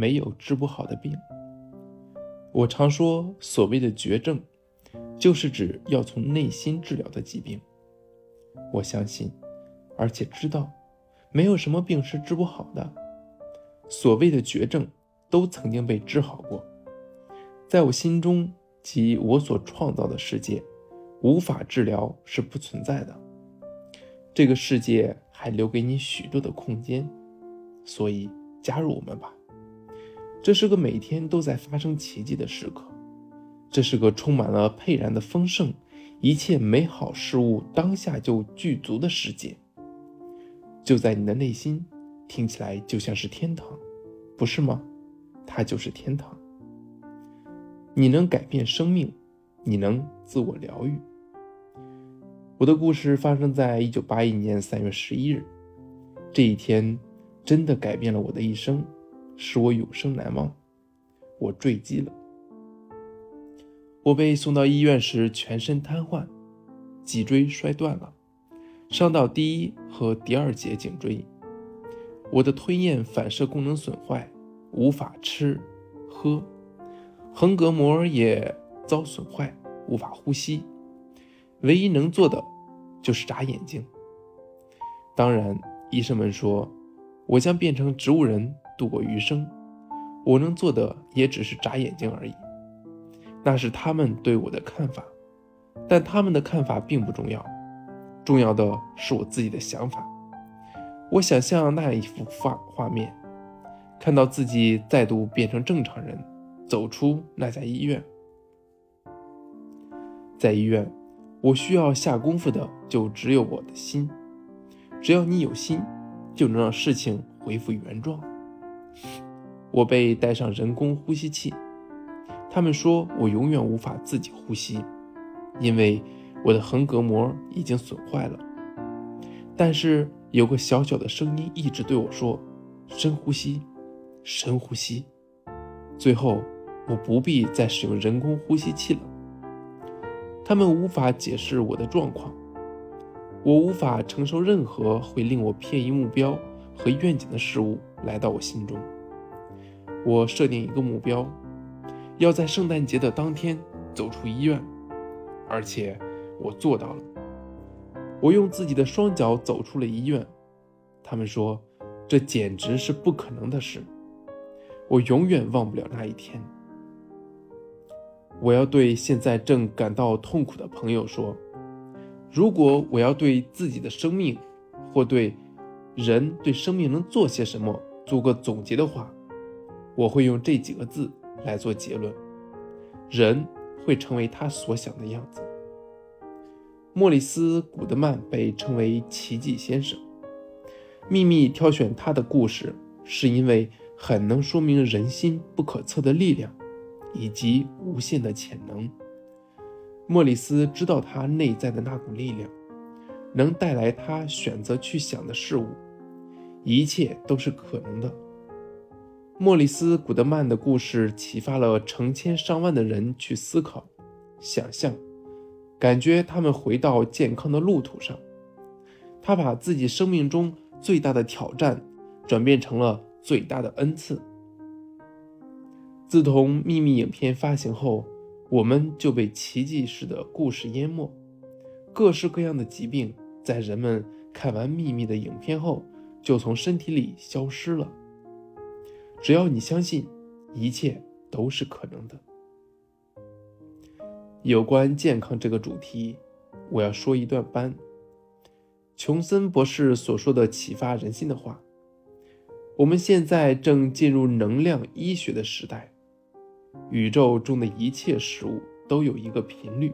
没有治不好的病。我常说，所谓的绝症，就是指要从内心治疗的疾病。我相信，而且知道，没有什么病是治不好的。所谓的绝症，都曾经被治好过。在我心中及我所创造的世界，无法治疗是不存在的。这个世界还留给你许多的空间，所以加入我们吧。这是个每天都在发生奇迹的时刻，这是个充满了沛然的丰盛，一切美好事物当下就具足的世界。就在你的内心，听起来就像是天堂，不是吗？它就是天堂。你能改变生命，你能自我疗愈。我的故事发生在一九八一年三月十一日，这一天真的改变了我的一生，使我永生难忘。我坠机了，我被送到医院时全身瘫痪，脊椎摔断了，伤到第一和第二节颈椎。我的吞咽反射功能损坏，无法吃喝。横膈膜也遭损坏，无法呼吸，唯一能做的就是眨眼睛。当然，医生们说我将变成植物人度过余生，我能做的也只是眨眼睛而已。那是他们对我的看法，但他们的看法并不重要，重要的是我自己的想法。我想象那样一幅画画面，看到自己再度变成正常人。走出那家医院，在医院，我需要下功夫的就只有我的心。只要你有心，就能让事情恢复原状。我被带上人工呼吸器，他们说我永远无法自己呼吸，因为我的横膈膜已经损坏了。但是有个小小的声音一直对我说：“深呼吸，深呼吸。”最后。我不必再使用人工呼吸器了。他们无法解释我的状况，我无法承受任何会令我偏移目标和愿景的事物来到我心中。我设定一个目标，要在圣诞节的当天走出医院，而且我做到了。我用自己的双脚走出了医院。他们说，这简直是不可能的事。我永远忘不了那一天。我要对现在正感到痛苦的朋友说：如果我要对自己的生命，或对人对生命能做些什么做个总结的话，我会用这几个字来做结论：人会成为他所想的样子。莫里斯·古德曼被称为奇迹先生。秘密挑选他的故事，是因为很能说明人心不可测的力量。以及无限的潜能。莫里斯知道他内在的那股力量，能带来他选择去想的事物，一切都是可能的。莫里斯·古德曼的故事启发了成千上万的人去思考、想象，感觉他们回到健康的路途上。他把自己生命中最大的挑战，转变成了最大的恩赐。自从秘密影片发行后，我们就被奇迹式的故事淹没。各式各样的疾病在人们看完秘密的影片后，就从身体里消失了。只要你相信，一切都是可能的。有关健康这个主题，我要说一段班琼森博士所说的启发人心的话：我们现在正进入能量医学的时代。宇宙中的一切事物都有一个频率，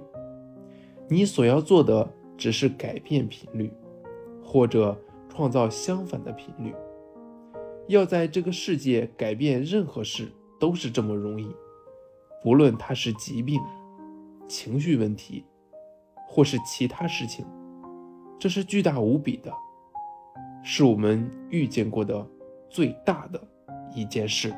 你所要做的只是改变频率，或者创造相反的频率。要在这个世界改变任何事都是这么容易，不论它是疾病、情绪问题，或是其他事情，这是巨大无比的，是我们遇见过的最大的一件事。